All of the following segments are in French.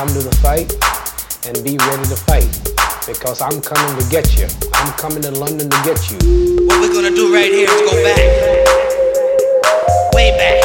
come to the fight and be ready to fight because I'm coming to get you. I'm coming to London to get you. What we're gonna do right here is go back, way back.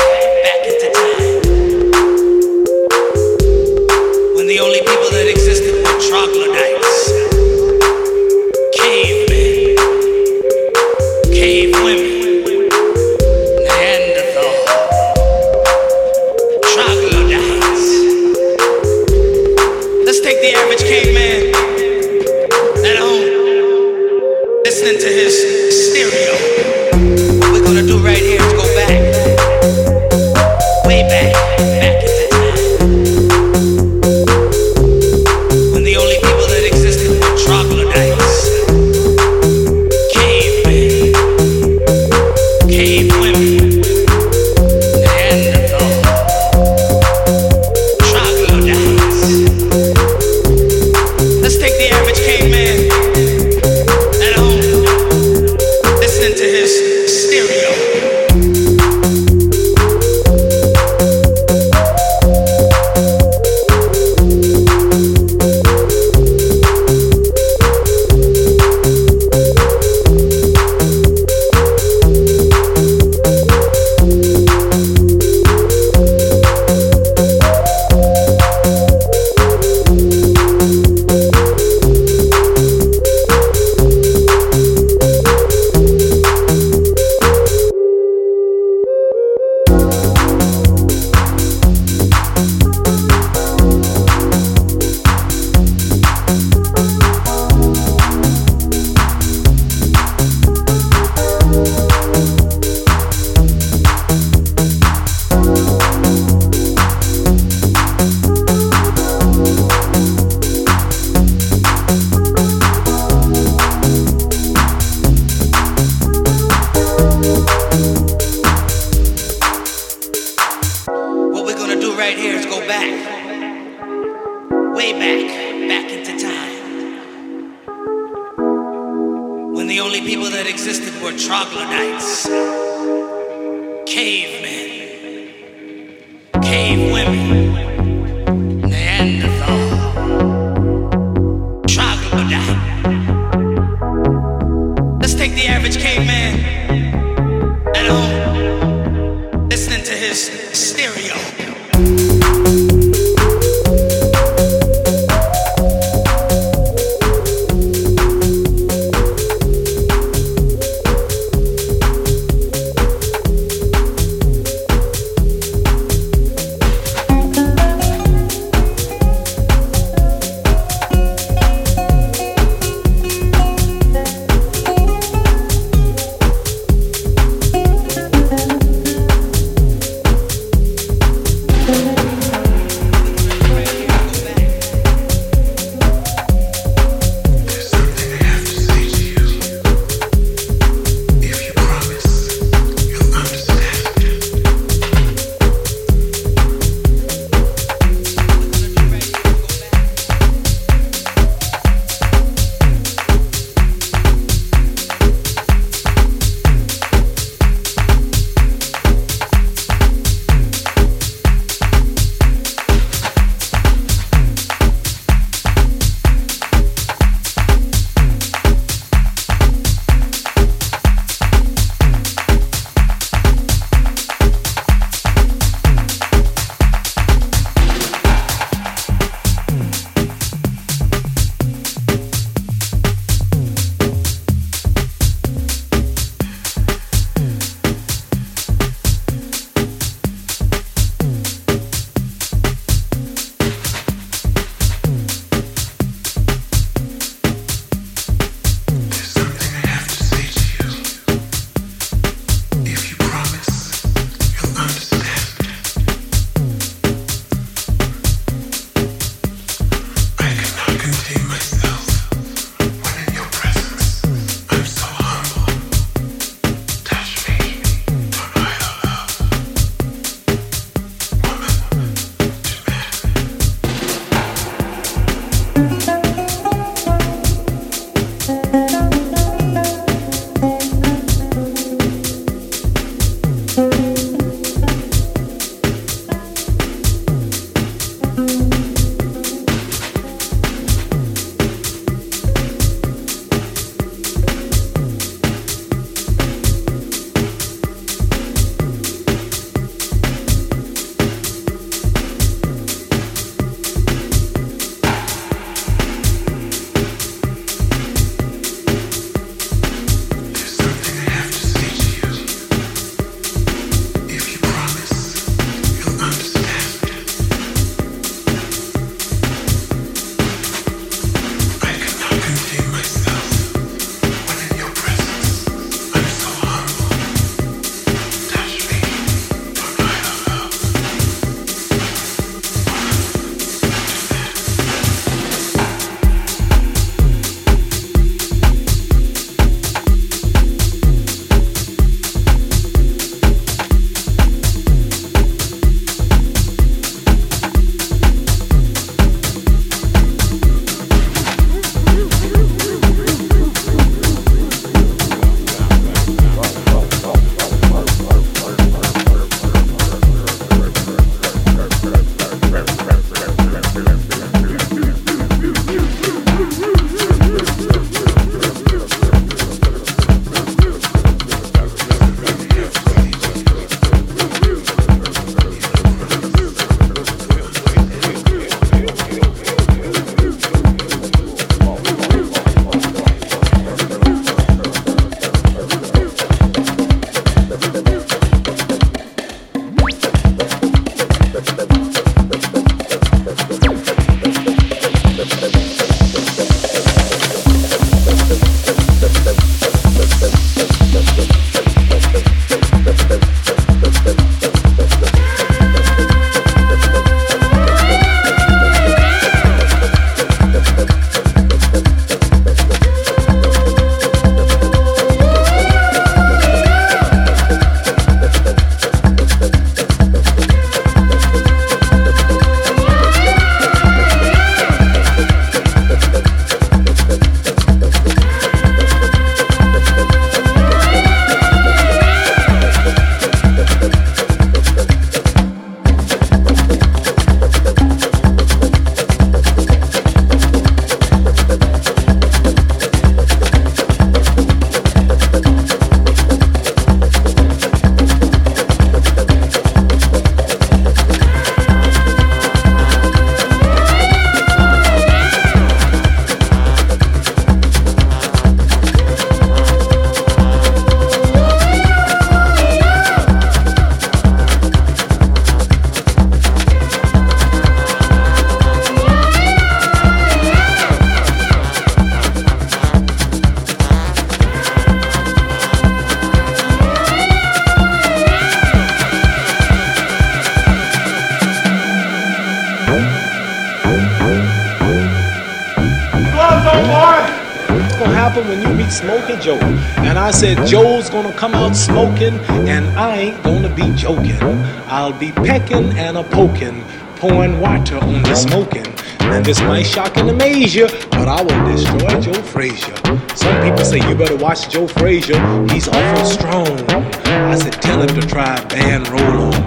Smokey Joe? And I said, Joe's gonna come out smoking, and I ain't gonna be joking. I'll be pecking and a poking, pouring water on the smoking. And this might shock and amaze you, but I will destroy Joe Frazier. Some people say you better watch Joe Frazier, he's awful strong. I said, tell him to try band roll on.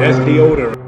That's deodorant.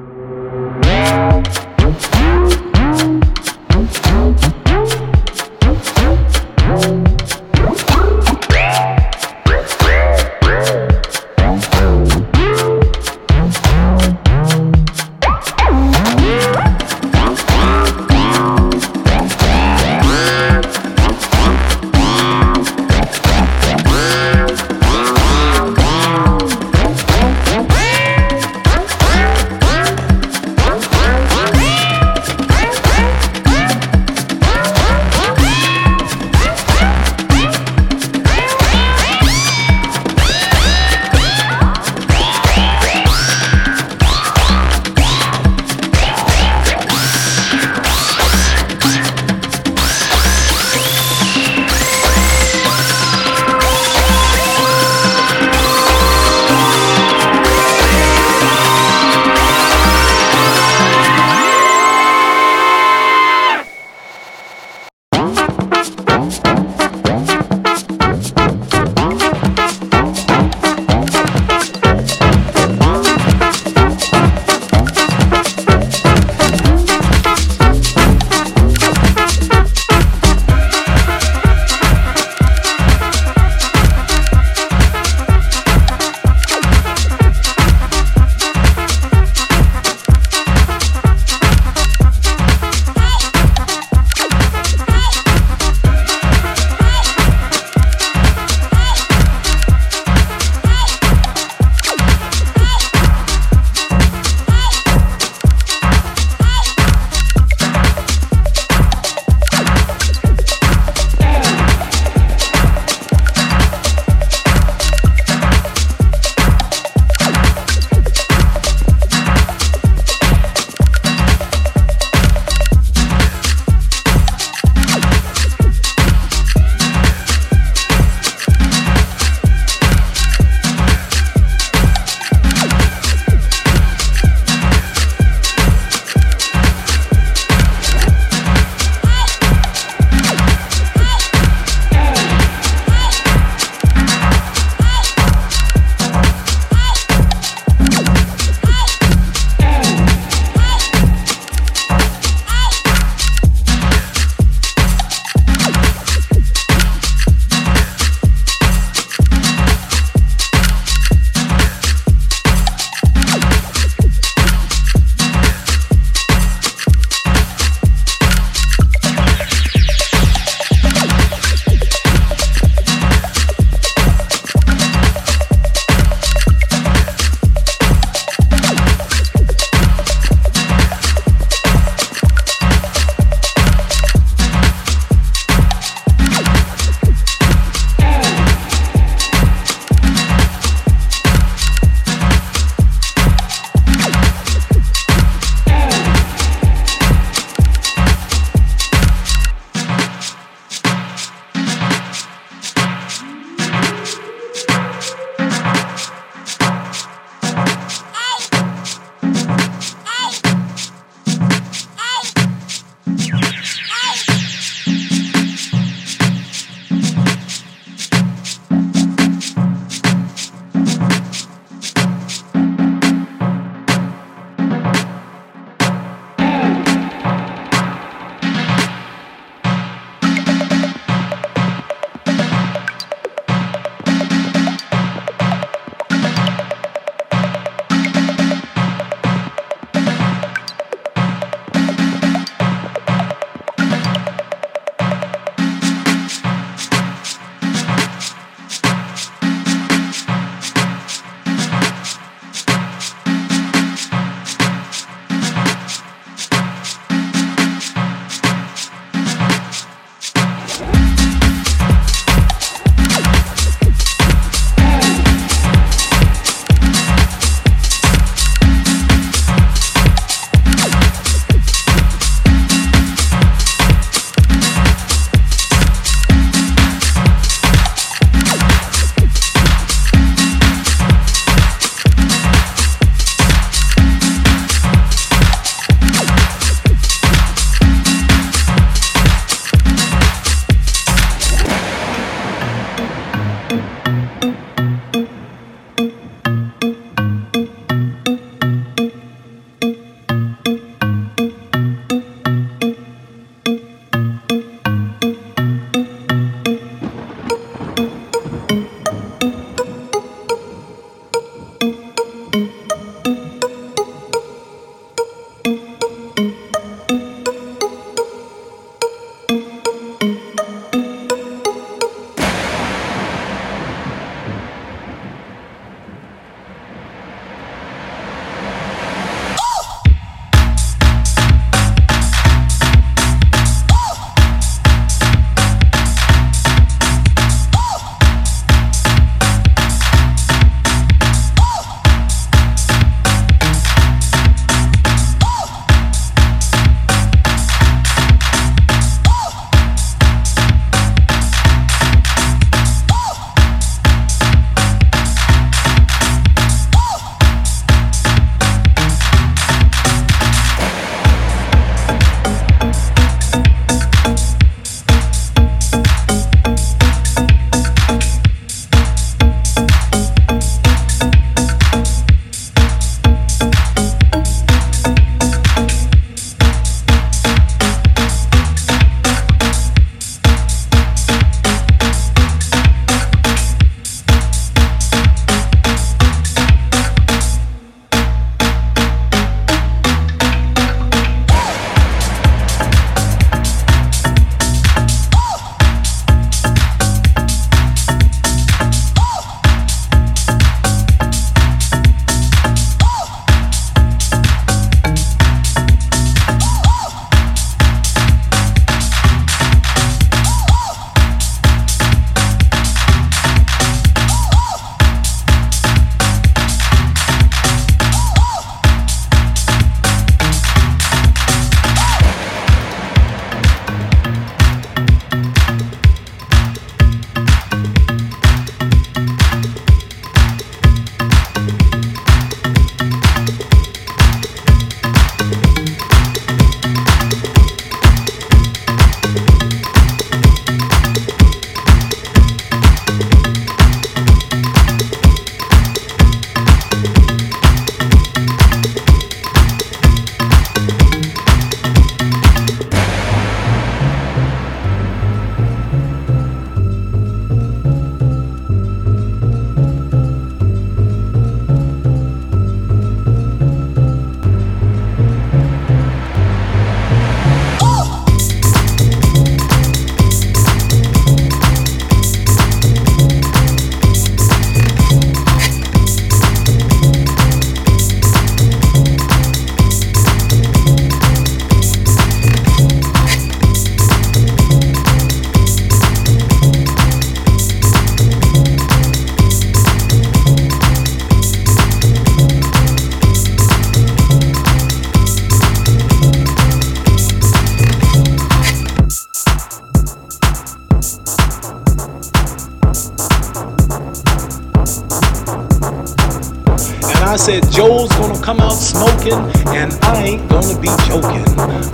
I said, Joe's gonna come out smoking, and I ain't gonna be joking.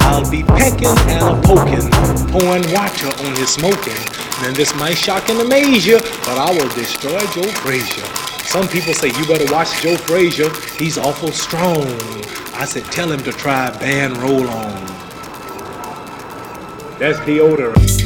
I'll be pecking and a poking, pouring water on his smoking. And this might shock and amaze you, but I will destroy Joe Frazier. Some people say you better watch Joe Frazier. He's awful strong. I said, tell him to try band roll on. That's deodorant.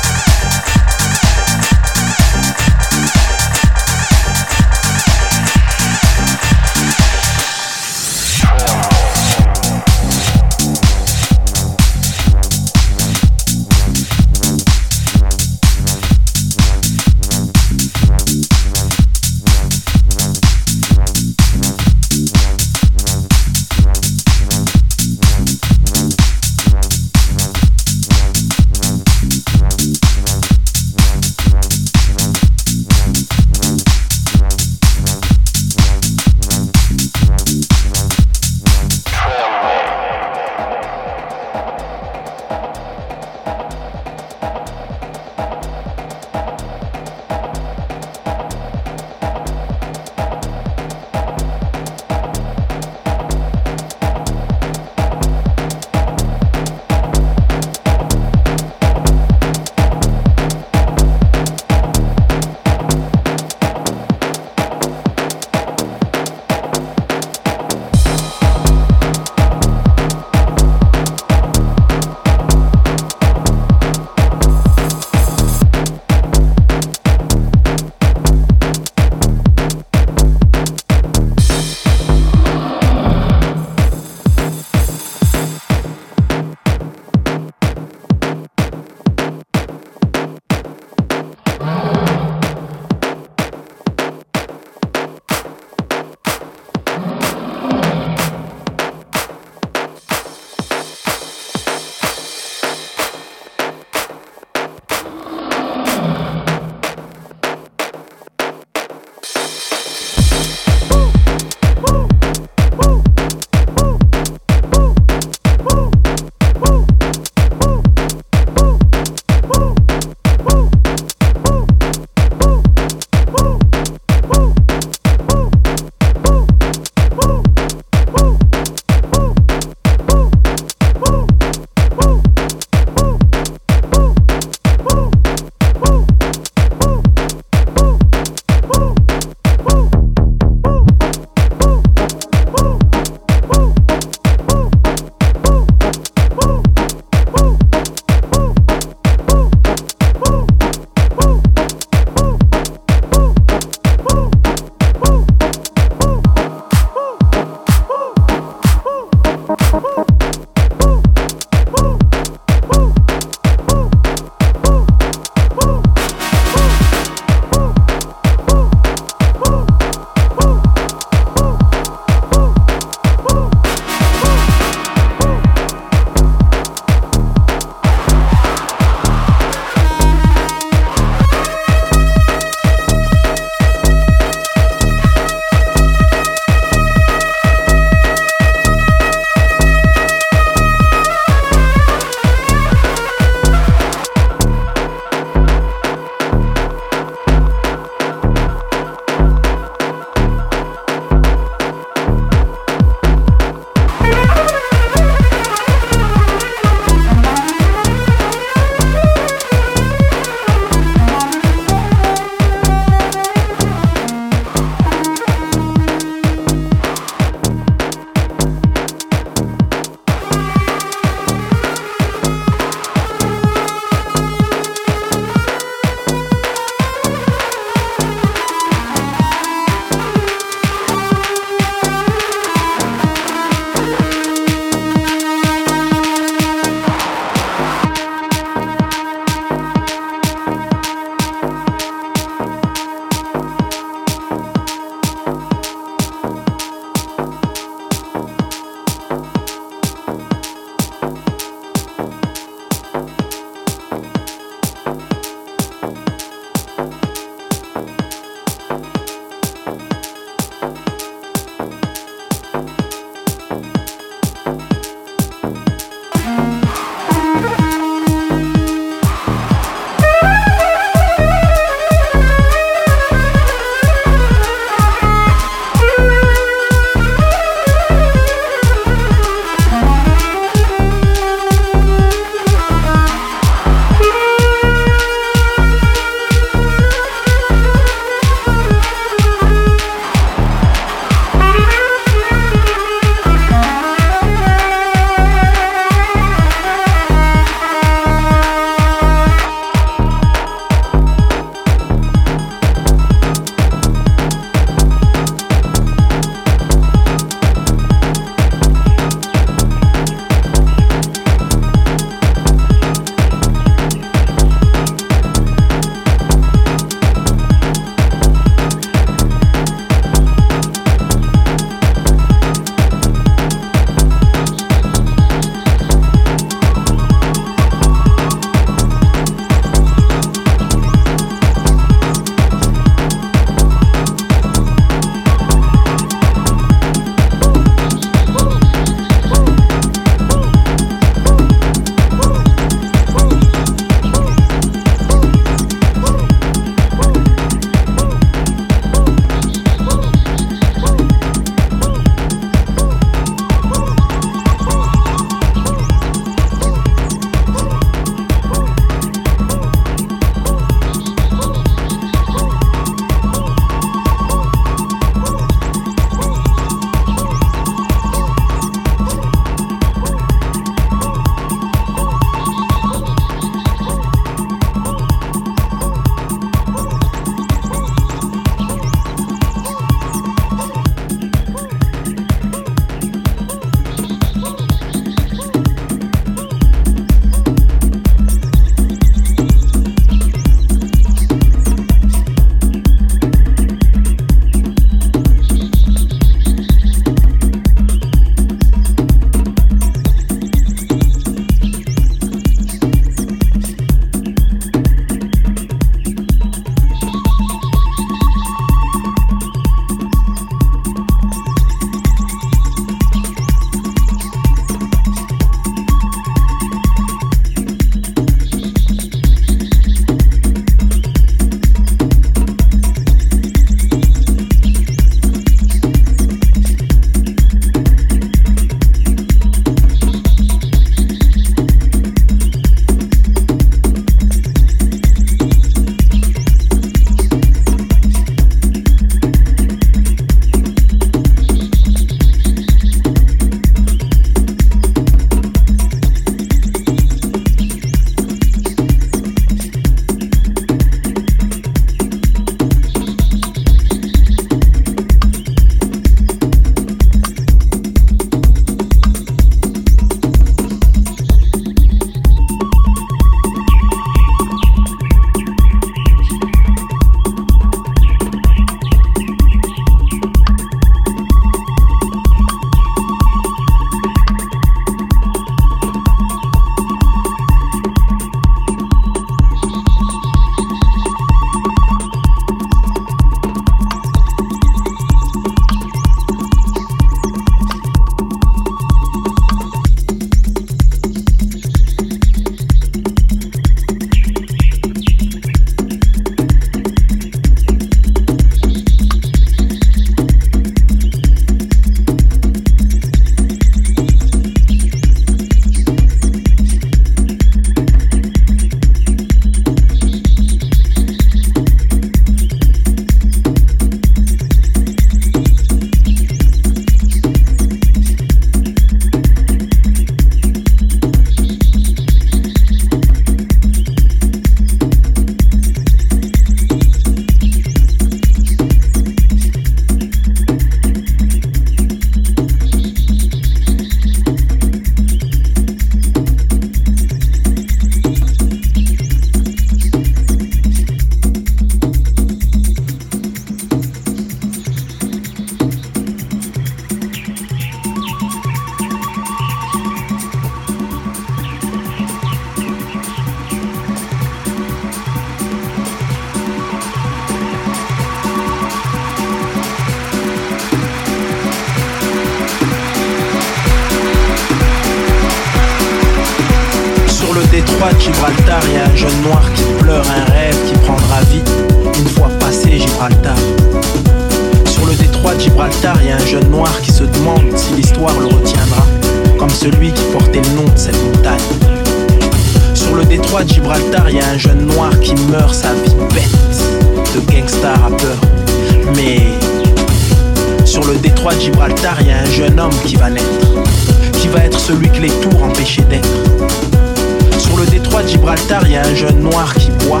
Gibraltar, y a un jeune noir qui boit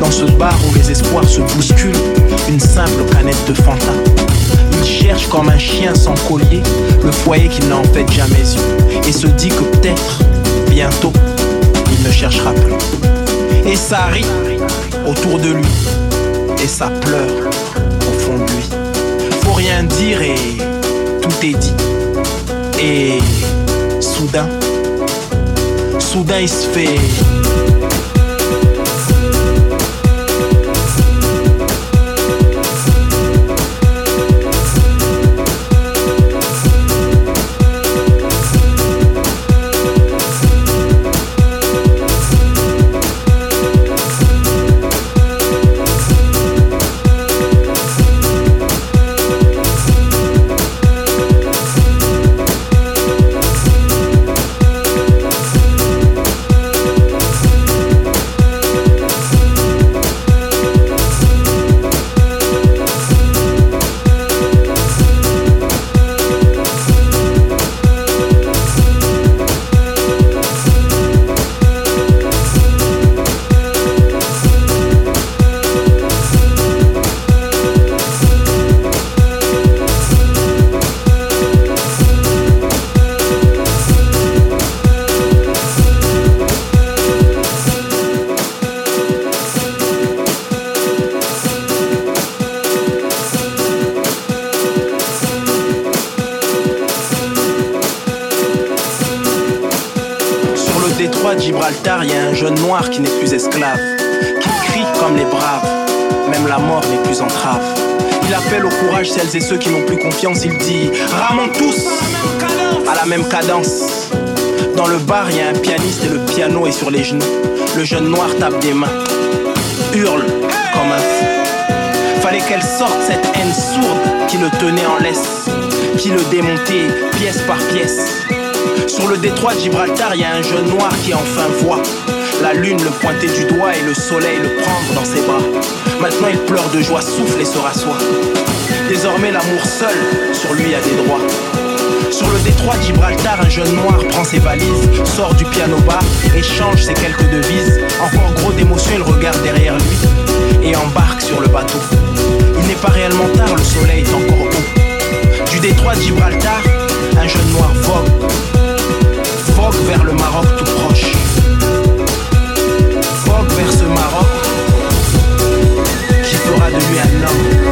dans ce bar où les espoirs se bousculent, une simple canette de Fanta. Il cherche comme un chien sans collier le foyer qu'il n'a en fait jamais eu et se dit que peut-être, bientôt, il ne cherchera plus. Et ça rit autour de lui et ça pleure au fond de lui. Faut rien dire et tout est dit. Et soudain, soudain il se y a un jeune noir qui n'est plus esclave, qui crie comme les braves, même la mort n'est plus entrave. Il appelle au courage celles et ceux qui n'ont plus confiance, il dit Ramons tous à la même cadence. Dans le bar, il y a un pianiste et le piano est sur les genoux. Le jeune noir tape des mains, hurle comme un fou. Fallait qu'elle sorte cette haine sourde qui le tenait en laisse, qui le démontait pièce par pièce. Sur le détroit de Gibraltar, il y a un jeune noir qui enfin voit la lune le pointer du doigt et le soleil le prendre dans ses bras. Maintenant il pleure de joie, souffle et se rassoit. Désormais l'amour seul sur lui a des droits. Sur le détroit de Gibraltar, un jeune noir prend ses valises, sort du piano bar et change ses quelques devises. Encore gros d'émotion, il regarde derrière lui et embarque sur le bateau. Il n'est pas réellement tard, le soleil est encore haut. Du détroit de Gibraltar, un jeune noir vogue vogue vers le Maroc tout proche. Vogue vers ce Maroc qui fera de lui un homme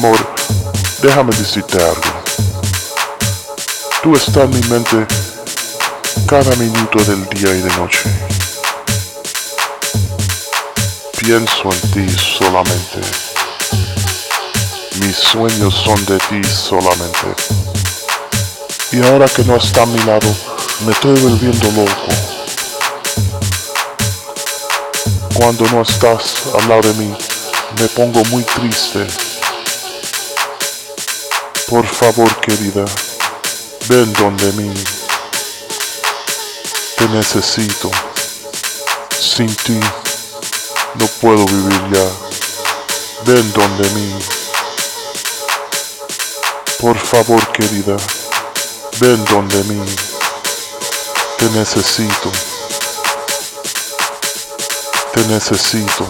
amor, déjame decirte algo. Tú estás en mi mente cada minuto del día y de noche. Pienso en ti solamente. Mis sueños son de ti solamente. Y ahora que no está a mi lado, me estoy volviendo loco. Cuando no estás al lado de mí, me pongo muy triste. Por favor, querida, ven donde mí. Te necesito. Sin ti no puedo vivir ya. Ven donde mí. Por favor, querida, ven donde mí. Te necesito. Te necesito.